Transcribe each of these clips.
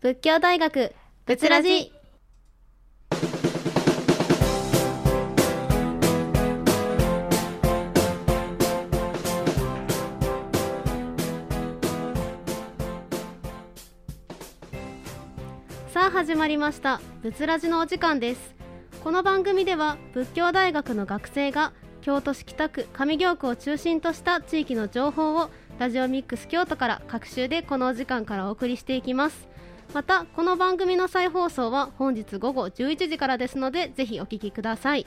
仏教大学仏ラジ。さあ始まりました仏ラジのお時間です。この番組では仏教大学の学生が京都市北区上京区を中心とした地域の情報をラジオミックス京都から各週でこのお時間からお送りしていきます。またこの番組の再放送は本日午後11時からですのでぜひお聞きください。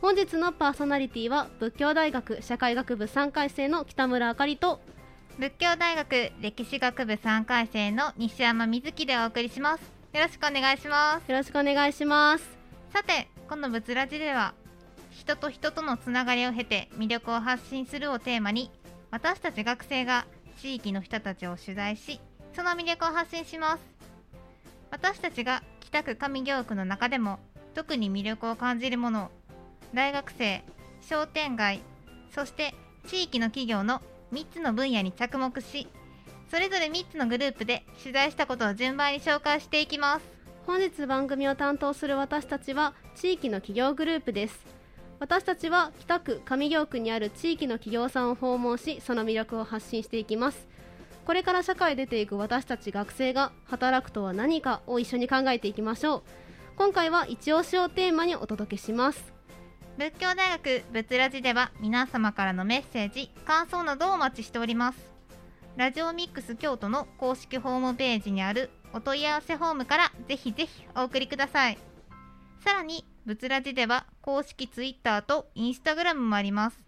本日のパーソナリティは仏教大学社会学部3回生の北村あかりと仏教大学歴史学部3回生の西山瑞希でお送りします。よろしくお願いします。よろしくお願いします。さてこの仏ラジでは人と人とのつながりを経て魅力を発信するをテーマに私たち学生が地域の人たちを取材しその魅力を発信します私たちが北区上京区の中でも特に魅力を感じるもの大学生商店街そして地域の企業の3つの分野に着目しそれぞれ3つのグループで取材したことを順番に紹介していきます。本日番組を担当する私たちは地域の企業グループです。私たちは北区上京区にある地域の企業さんを訪問しその魅力を発信していきます。これから社会出ていく私たち学生が働くとは何かを一緒に考えていきましょう。今回は一押しをテーマにお届けします。仏教大学仏ラジでは皆様からのメッセージ感想などをお待ちしております。ラジオミックス京都の公式ホームページにあるお問い合わせフォームからぜひぜひお送りください。さらに仏ラジでは公式ツイッターとインスタグラムもあります。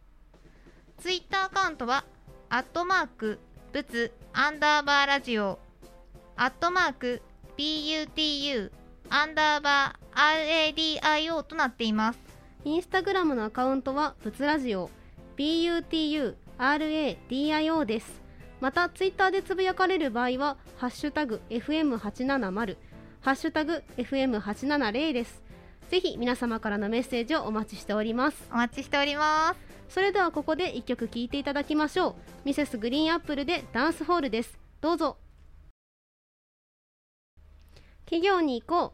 ツイッターアカウントはアットマーク仏アンダーバーラジオアットマーク PUTU アンダーバー RADIO となっています。インスタグラムのアカウントは仏ラジオ BUTURADIO です。またツイッターでつぶやかれる場合はハッシュタグ FM870 ハッシュタグ FM870 です。ぜひ皆様からのメッセージをお待ちしております。お待ちしております。それではここで一曲聴いていただきましょう。ミセスグリーンアップルでダンスホールです。どうぞ。企業に行こ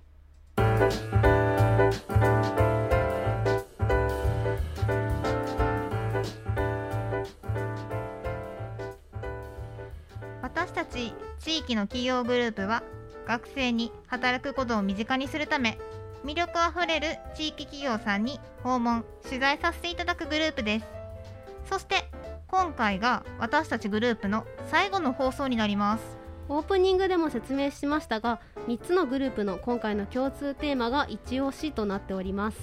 私たち地域の企業グループは学生に働くことを身近にするため魅力あふれる地域企業さんに訪問取材させていただくグループです。そして今回が私たちグループの最後の放送になります。うオープニングでも説明しましたが3つのグループの今回の共通テーマが一押しとなっております。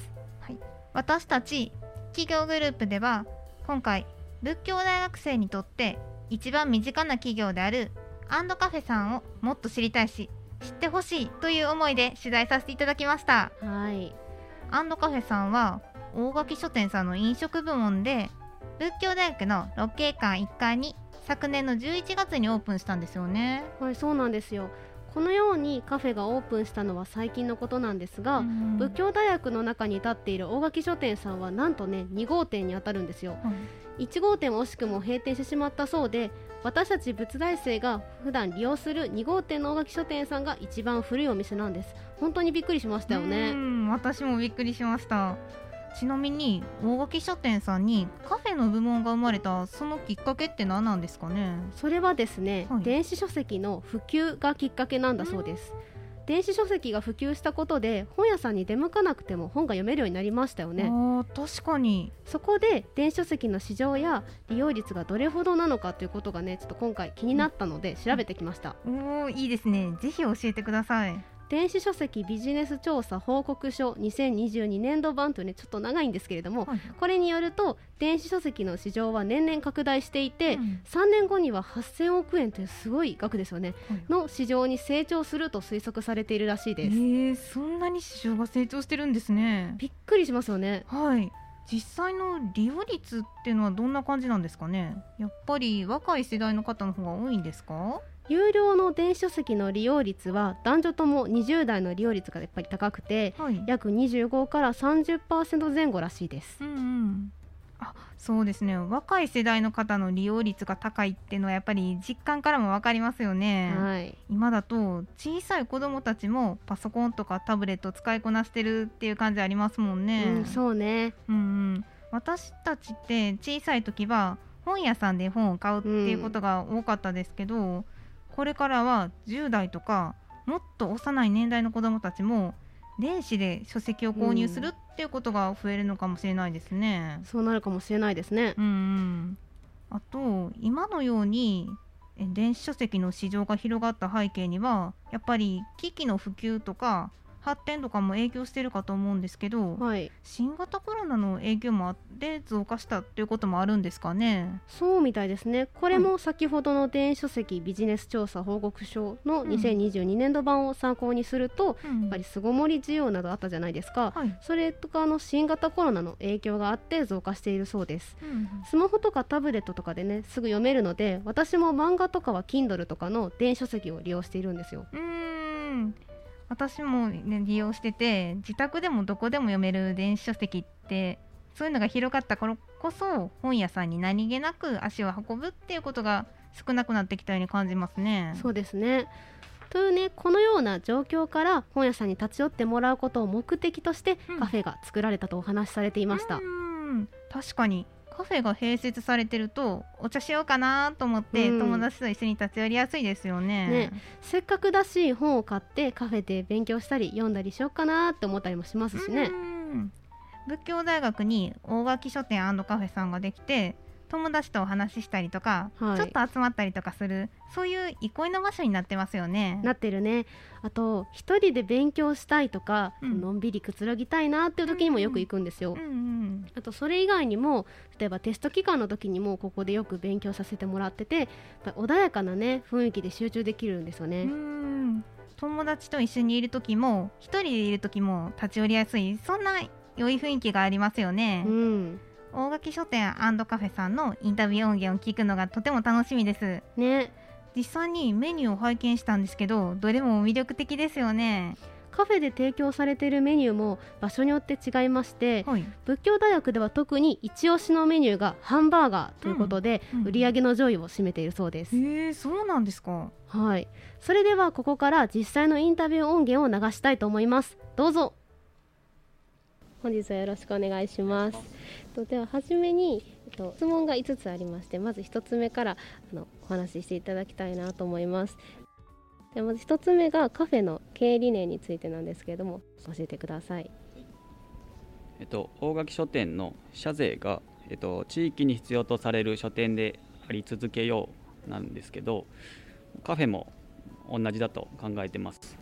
私たち企業グループでは今回仏教大学生にとって一番身近な企業であるアンドカフェさんをもっと知りたいし知ってほしいという思いで取材させていただきました。はい。アンドカフェさんは大垣書店さんの飲食部門で仏教大学の六景館1階に昨年の11月にオープンしたんですよね。はいそうなんですよ。このようにカフェがオープンしたのは最近のことなんですが、うん仏教大学の中に立っている大垣書店さんはなんとね2号店にあたるんですよ。1号店は惜しくも閉店してしまったそうで私たち仏大生が普段利用する2号店の大垣書店さんが一番古いお店なんです。本当にびっくりしましたようねん私もびっくりしました。ちなみに大垣書店さんにカフェの部門が生まれたそのきっかけって何なんですかね？それはですね、はい。電子書籍の普及がきっかけなんだそうです電子書籍が普及したことで本屋さんに出向かなくても本が読めるようになりましたよね。確かに。そこで電子書籍の市場や利用率がどれほどなのかということがねちょっと今回気になったので調べてきました、おーいいですね。ぜひ教えてください電子書籍ビジネス調査報告書2022年度版というねちょっと長いんですけれども、はい。これによると電子書籍の市場は年々拡大していて、うん。3年後には8000億円というすごい額ですよね、はい。の市場に成長すると推測されているらしいえです、ー、そんなに市場が成長してるんですね。びっくりしますよね。はい。実際の利用率っていうのはどんな感じなんですかね。やっぱり若い世代の方の方が多いんですか？有料の電子書籍の利用率は男女とも20代の利用率がやっぱり高くてはい。約25から30%前後らしいです。うんうん。そうですね。若い世代の方の利用率が高いっていうのはやっぱり実感からも分かりますよね、はい。今だと小さい子どもたちもパソコンとかタブレットを使いこなしてるっていう感じありますもんね、うん、そうね。うんうん、私たちって小さい時は本屋さんで本を買うっていうことが多かったですけど、これからは10代とかもっと幼い年代の子どもたちも電子で書籍を購入するっていうことが増えるのかもしれないですね。そうなるかもしれないですねうんうん、あと今のようにえ電子書籍の市場が広がった背景にはやっぱり機器の普及とか発展とかも影響してるかと思うんですけど、はい。新型コロナの影響もあって増加したっていうこともあるんですかね？そうみたいですね。これも先ほどの電子書籍ビジネス調査報告書のうん。2022年度版を参考にすると、うん。やっぱり巣ごもり需要などあったじゃないですか。はい、それとかあの新型コロナの影響があって増加しているそうです。うん。スマホとかタブレットとかでねすぐ読めるので私も漫画とかは Kindle とかの電子書籍を利用しているんですよ。うーん私も、ね、利用してて自宅でもどこでも読める電子書籍ってそういうのが広がったからこそ本屋さんに何気なく足を運ぶっていうことが少なくなってきたように感じますね。そうですね。というねこのような状況から本屋さんに立ち寄ってもらうことを目的としてうん。カフェが作られたとお話しされていました、うーん。確かにカフェが併設されてるとお茶しようかなと思って、うん。友達と一緒に立ち寄りやすいですよね。ね。せっかくだし本を買ってカフェで勉強したり読んだりしようかなって思ったりもしますしね、うん。仏教大学に大垣書店カフェさんができて友達とお話ししたりとか、はい。ちょっと集まったりとかするそういう憩いの場所になってますよね。なってるね。あと一人で勉強したいとか、うん。のんびりくつろぎたいなっていう時にもよく行くんですよ、うんうんあとそれ以外にも例えばテスト期間の時にもここでよく勉強させてもらってて穏やかなね雰囲気で集中できるんですよね、うん。友達と一緒にいる時も一人でいる時も立ち寄りやすいそんな良い雰囲気がありますよね。うん大垣書店カフェさんのインタビュー音源を聞くのがとても楽しみです。ね。実際にメニューを拝見したんですけどどれも魅力的ですよね。カフェで提供されているメニューも場所によって違いましてはい、仏教大学では特に一押しのメニューがハンバーガーということで、うん売り上げの上位を占めているそうです、へえそうなんですか。はいそれではここから実際のインタビュー音源を流したいと思います。どうぞ。本日はよろしくお願いしますとでは初めに、えっと、質問が5つありましてまず1つ目からあのお話ししていただきたいなと思います。ではまず1つ目がカフェの経営理念についてなんですけれども教えてください。えっと、大垣書店の社税が、えっと、地域に必要とされる書店であり続けようなんですけどカフェも同じだと考えてます、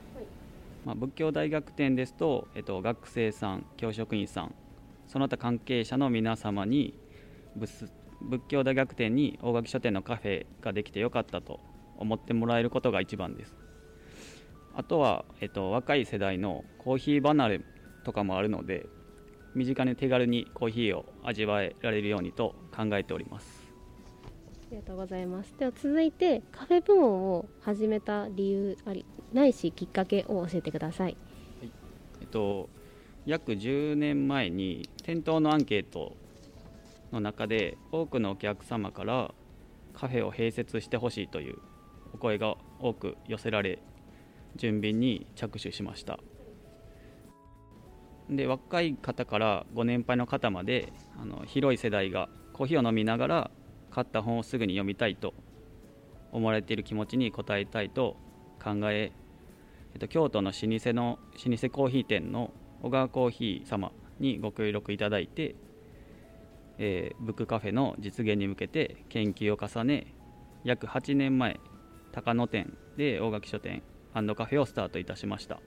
まあ、仏教大学店ですと、えっと、学生さん教職員さんその他関係者の皆様に仏仏教大学店に大垣書店のカフェができてよかったと思ってもらえることが一番です。あとは、えっと、若い世代のコーヒー離れとかもあるので身近に手軽にコーヒーを味わえられるようにと考えております。ありがとうございます。では続いてカフェ部門を始めた理由ありないしきっかけを教えてください。えっと約10年前に店頭のアンケートの中で多くのお客様からカフェを併設してほしいというお声が多く寄せられ準備に着手しました。で若い方からご年配の方まであの広い世代がコーヒーを飲みながら買った本をすぐに読みたいと思われている気持ちに応えたいと考ええっと、京都の老舗の老舗コーヒー店の小川コーヒー様にご協力いただいて、えーブックカフェの実現に向けて研究を重ね約8年前高野店で大垣書店カフェをスタートいたしました。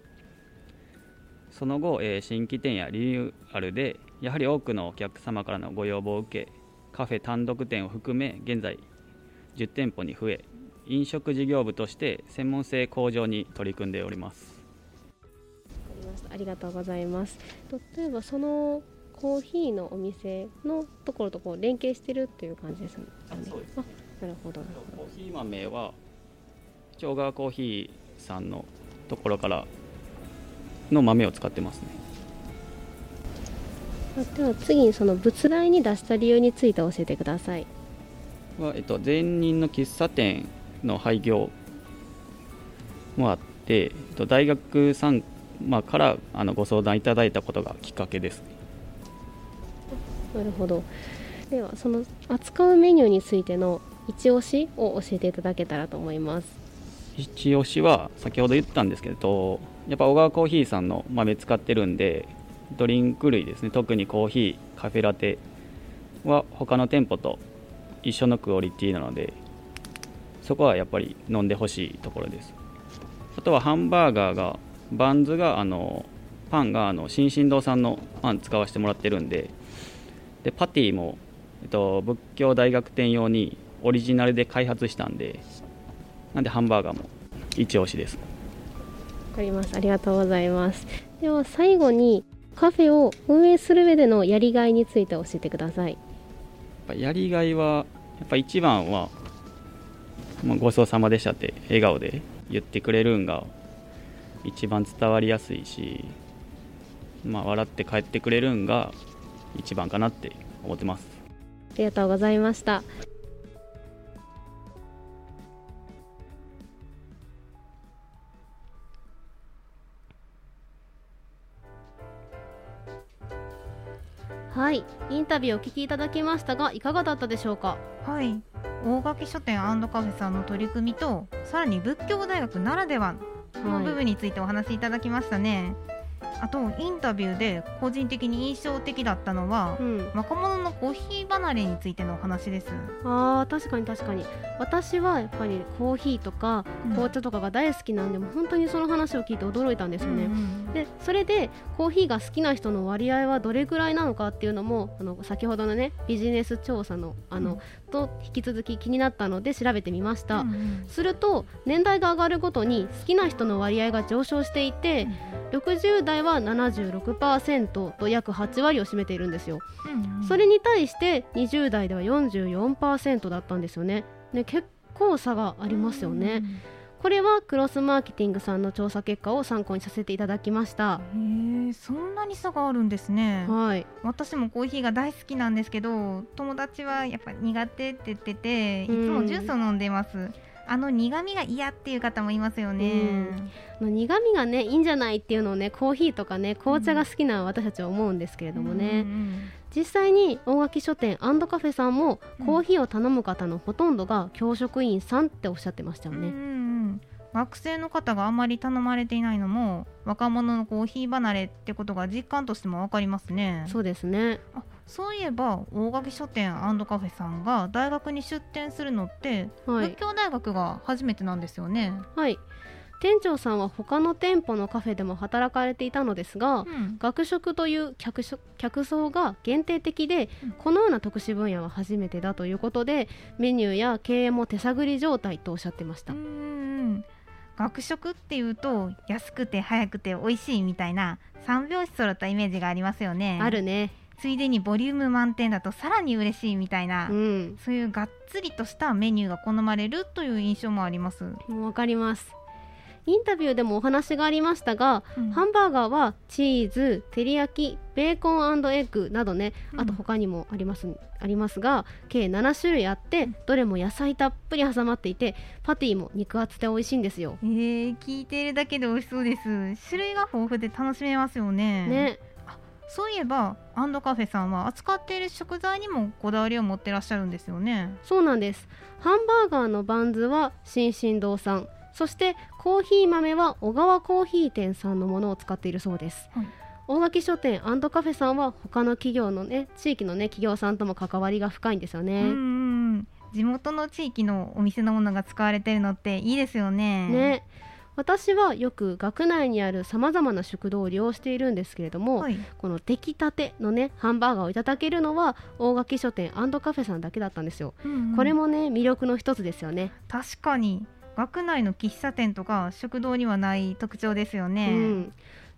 その後、えー新規店やリニューアルでやはり多くのお客様からのご要望を受けカフェ単独店を含め現在10店舗に増え飲食事業部として専門性向上に取り組んでおります。ありがとうございます。と例えばそのコーヒーのお店のところとこう連携してるっていう感じですね。あそうです。あなるほど。コーヒー豆は長川コーヒーさんのところからの豆を使ってますね。どでは次にその仏大に出した理由について教えてください。は、えっと、前任の喫茶店の廃業もあって、えっと、大学さん、まあ、からあのご相談いただいたことがきっかけです。なるほど。ではその扱うメニューについての一押しを教えていただけたらと思います。一押しは先ほど言ったんですけどやっぱ小川コーヒーさんの豆使ってるんでドリンク類ですね。特にコーヒーカフェラテは他の店舗と一緒のクオリティなのでそこはやっぱり飲んでほしいところです。あとはハンバーガーがバンズがあのパンがあの新進堂さんのパン使わせてもらってるんででパティも、えっと、仏教大学店用にオリジナルで開発したんでなんでハンバーガーも一押しです。わかります。ありがとうございます。では最後にカフェを運営する上でのやりがいについて教えてください。やりがいはやっぱ一番は、まあ、ごちそうさまでしたって笑顔で言ってくれるんが一番伝わりやすいし、まあ、笑って帰ってくれるんが一番かなって思ってます。ありがとうございました。はいインタビューをお聞きいただきましたがいかがだったでしょうか？はい大垣書店カフェさんの取り組みとさらに仏教大学ならではの部分についてお話しいただきましたね、はいあとインタビューで個人的に印象的だったのは、うん、若者のコーヒー離れについてのお話です。あー確かに確かに。私はやっぱりコーヒーとか紅茶とかが大好きなんで、うん、も本当にその話を聞いて驚いたんですよね、うんうん、でそれでコーヒーが好きな人の割合はどれぐらいなのかっていうのもあの先ほどのねビジネス調査のあの、うん、と引き続き気になったので調べてみました、うんうん、すると年代が上がるごとに好きな人の割合が上昇していて、60代は76%と約8割を占めているんですよ、うんうん、それに対して20代では44%だったんですよね。ね結構差がありますよね、うん。うんこれはクロスマーケティングさんの調査結果を参考にさせていただきました。へえそんなに差があるんですね。はい。私もコーヒーが大好きなんですけど友達はやっぱ苦手って言ってていつもジュースを飲んでます、うんあの苦味が嫌っていう方もいますよね、うん、苦味がねいいんじゃないっていうのをねコーヒーとかね紅茶が好きな私たちは思うんですけれどもね、うんうん、実際に大垣書店カフェさんもコーヒーを頼む方のほとんどが教職員さんっておっしゃってましたよね、うんうん学生の方があまり頼まれていないのも若者のコーヒー離れってことが実感としても分かりますね。そうですね。あそういえば大垣書店カフェさんが大学に出店するのって、はい、仏教大学が初めてなんですよね。はい。店長さんは他の店舗のカフェでも働かれていたのですが、うん、学食という客客層が限定的で、うん、このような特殊分野は初めてだということでメニューや経営も手探り状態とおっしゃってました学食っていうと安くて早くて美味しいみたいな三拍子揃ったイメージがありますよね。あるね。ついでにボリューム満点だとさらに嬉しいみたいな、うん、そういうがっつりとしたメニューが好まれるという印象もあります。わかりますインタビューでもお話がありましたが、うん、ハンバーガーはチーズ照り焼きベーコンエッグなどね、あと他にもあります、ありますが計7種類あって、どれも野菜たっぷり挟まっていてパティも肉厚で美味しいんですよ。えー、聞いているだけで美味しそうです。種類が豊富で楽しめますよね。ね。そういえばアンドカフェさんは扱っている食材にもこだわりを持ってらっしゃるんですよね。そうなんです。ハンバーガーのバンズは新進堂さんそしてコーヒー豆は小川コーヒー店さんのものを使っているそうです、はい、大垣書店カフェさんは他の企業のね地域のね企業さんとも関わりが深いんですよね。地元の地域のお店のものが使われてるのっていいですよね。ね。私はよく学内にあるさまざまな食堂を利用しているんですけれども、はい、この出来たてのねハンバーガーをいただけるのは大垣書店カフェさんだけだったんですよ、うんうん、これもね魅力の一つですよね。確かに学内の喫茶店とか食堂にはない特徴ですよね、うん。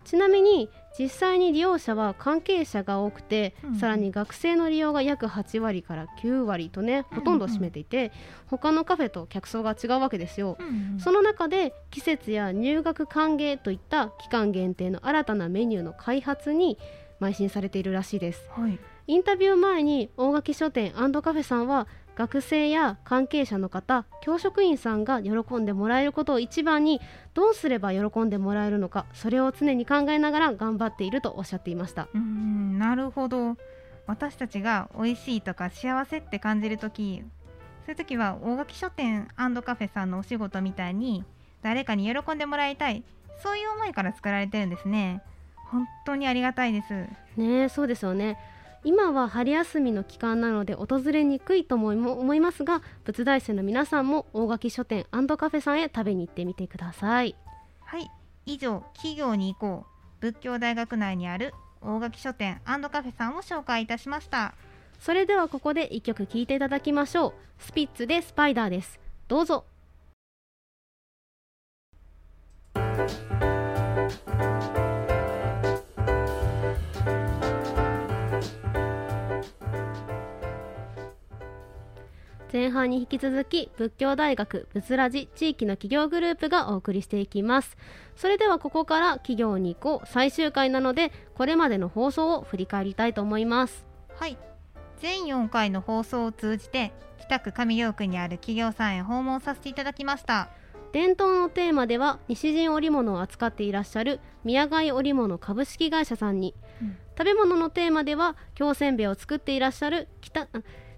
ちなみに実際に利用者は関係者が多くて、うん、さらに学生の利用が約8割から9割とねほとんど占めていて、うんうん、他のカフェと客層が違うわけですよ、うんうん、その中で季節や入学歓迎といった期間限定の新たなメニューの開発に邁進されているらしいです。はい。インタビュー前に大垣書店カフェさんは学生や関係者の方教職員さんが喜んでもらえることを一番にどうすれば喜んでもらえるのかそれを常に考えながら頑張っているとおっしゃっていました。うーんなるほど。私たちが美味しいとか幸せって感じるときそういう時は大垣書店カフェさんのお仕事みたいに誰かに喜んでもらいたいそういう思いから作られてるんですね。本当にありがたいです。ねえそうですよね今は春休みの期間なので訪れにくいとも思いますが仏大生の皆さんも大垣書店カフェさんへ食べに行ってみてください。はい。以上企業に行こう仏教大学内にある大垣書店カフェさんを紹介いたしました。それではここで一曲聴いていただきましょう。スピッツでスパイダーです。どうぞ前半に引き続き仏教大学仏ラジ地域の企業グループがお送りしていきます。それではここから企業に行こう。最終回なのでこれまでの放送を振り返りたいと思います。はい。全4回の放送を通じて北区上京区にある企業さんへ訪問させていただきました。伝統のテーマでは西陣織物を扱っていらっしゃる宮貝織物株式会社さんに、うん、食べ物のテーマでは京せんべいを作っていらっしゃる北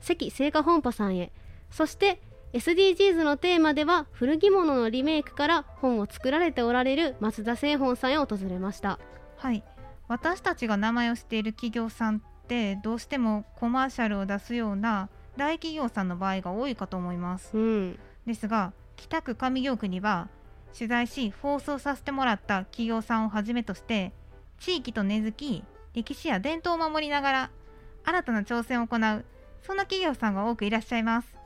関製菓本舗さんへそして SDGs のテーマでは古着物のリメイクから本を作られておられる松田製本さんへ訪れました。はい。私たちが名前を知っている企業さんってどうしてもコマーシャルを出すような大企業さんの場合が多いかと思います、うん、ですが北区上京区には取材し放送させてもらった企業さんをはじめとして地域と根付き歴史や伝統を守りながら新たな挑戦を行うそんな企業さんが多くいらっしゃいます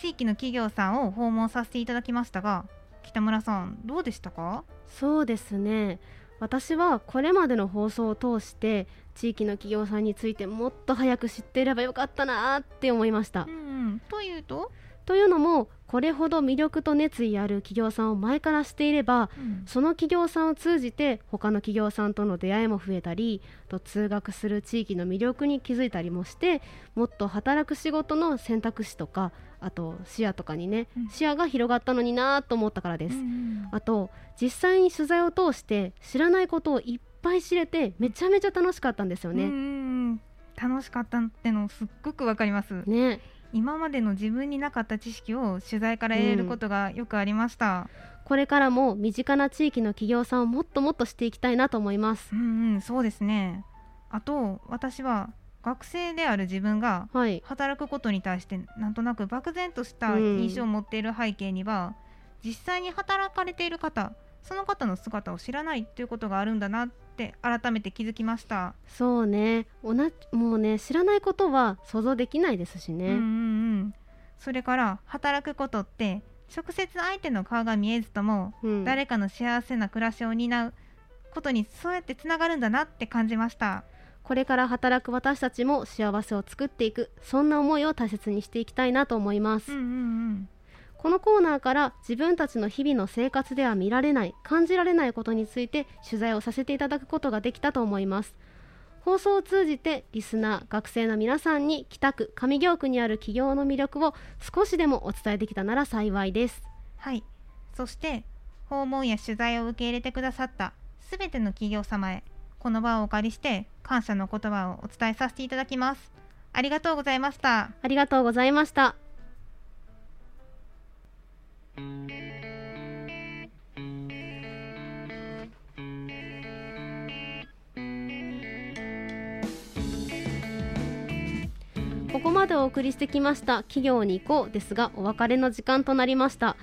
地域の企業さんを訪問させていただきましたが北村さんどうでしたか？そうですね。私はこれまでの放送を通して地域の企業さんについてもっと早く知っていればよかったなって思いました。うん、というと？というのもこれほど魅力と熱意ある企業さんを前からしていれば、うん、その企業さんを通じて他の企業さんとの出会いも増えたりと通学する地域の魅力に気づいたりもしてもっと働く仕事の選択肢とかあと視野とかにね、うん、視野が広がったのになと思ったからです、うん、あと実際に取材を通して知らないことをいっぱい知れてめちゃめちゃ楽しかったんですよね。楽しかったってのすっごくわかります。ね今までの自分になかった知識を取材から得れることがよくありました、うん、これからも身近な地域の企業さんをもっともっとしていきたいなと思います。うんうんそうですね。あと私は学生である自分が働くことに対してなんとなく漠然とした印象を持っている背景には、うん、実際に働かれている方その方の姿を知らないということがあるんだなって改めて気づきました。そうね。おなもうね知らないことは想像できないですしね、うんうんうん、それから働くことって直接相手の顔が見えずとも、うん、誰かの幸せな暮らしを担うことにそうやってつながるんだなって感じました。これから働く私たちも幸せを作っていく。そんな思いを大切にしていきたいなと思います、うんうんうんこのコーナーから自分たちの日々の生活では見られない感じられないことについて取材をさせていただくことができたと思います。放送を通じてリスナー学生の皆さんに北区上京区にある企業の魅力を少しでもお伝えできたなら幸いです。はい。そして訪問や取材を受け入れてくださったすべての企業様へこの場をお借りして感謝の言葉をお伝えさせていただきます。ありがとうございました。ありがとうございましたここまでお送りしてきました企業に行こうですがお別れの時間となりました。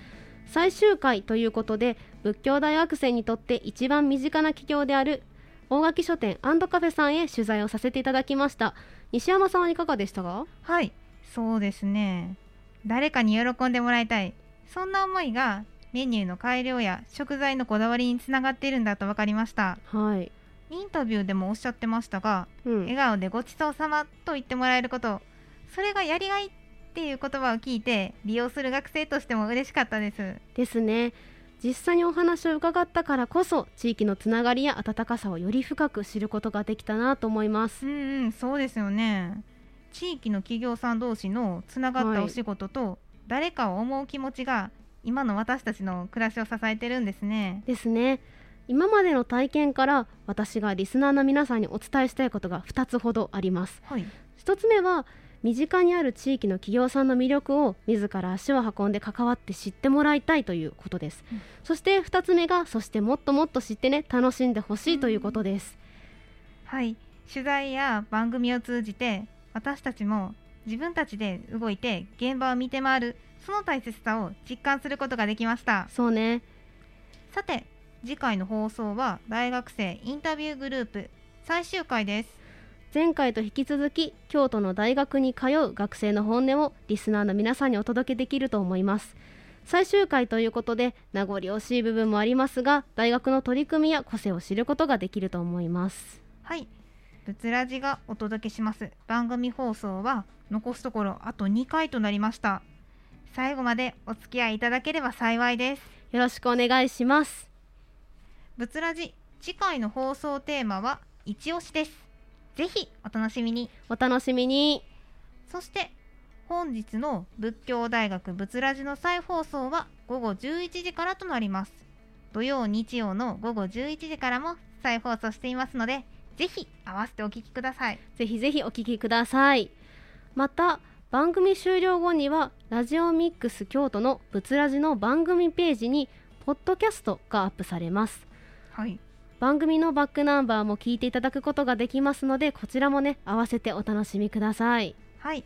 最終回ということで仏教大学生にとって一番身近な企業である大垣書店カフェさんへ取材をさせていただきました。西山さんはいかがでしたか？はいそうですね。誰かに喜んでもらいたい。そんな思いがメニューの改良や食材のこだわりにつながっているんだと分かりました。はい。インタビューでもおっしゃってましたが、うん、笑顔でごちそうさまと言ってもらえることそれがやりがいっていう言葉を聞いて利用する学生としても嬉しかったです。ですね。実際にお話を伺ったからこそ地域のつながりや温かさをより深く知ることができたなと思います。うんうんそうですよね。地域の企業さん同士のつながったお仕事と、誰かを思う気持ちが今の私たちの暮らしを支えてるんですね。ですね。今までの体験から私がリスナーの皆さんにお伝えしたいことが2つほどあります。はい。1つ目は身近にある地域の企業さんの魅力を自ら足を運んで関わって知ってもらいたいということです、うん。そして2つ目がそしてもっともっと知ってね楽しんでほしいということです、はい。取材や番組を通じて私たちも自分たちで動いて現場を見て回るその大切さを実感することができました。そうね。さて次回の放送は大学生インタビューグループ最終回です。前回と引き続き京都の大学に通う学生の本音をリスナーの皆さんにお届けできると思います。最終回ということで名残惜しい部分もありますが大学の取り組みや個性を知ることができると思います。はいブツラジがお届けします。番組放送は残すところあと2回となりました。最後までお付き合いいただければ幸いです。よろしくお願いします。ブツラジ次回の放送テーマは一押しです。ぜひお楽しみに。お楽しみに。そして本日の仏教大学仏ラジの再放送は午後11時からとなります。土曜日曜の午後11時からも再放送していますのでぜひ合わせてお聞きください。ぜひぜひお聞きください。また番組終了後にはラジオミックス京都のブツラジの番組ページにポッドキャストがアップされます。はい。番組のバックナンバーも聞いていただくことができますのでこちらもね合わせてお楽しみください。はい。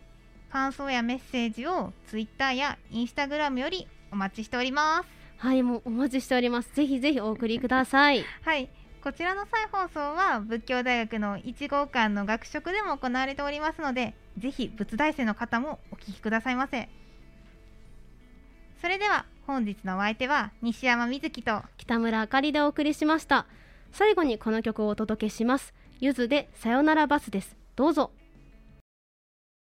感想やメッセージを Twitter や Instagram よりお待ちしております。はいもうお待ちしております。ぜひぜひお送りください。はいこちらの再放送は仏教大学の1号館の学食でも行われておりますのでぜひ仏大生の方もお聞きくださいませ。それでは本日のお相手は西山瑞希と北村あかりでお送りしました。最後にこの曲をお届けします。ゆずでさよならバスです。どうぞ。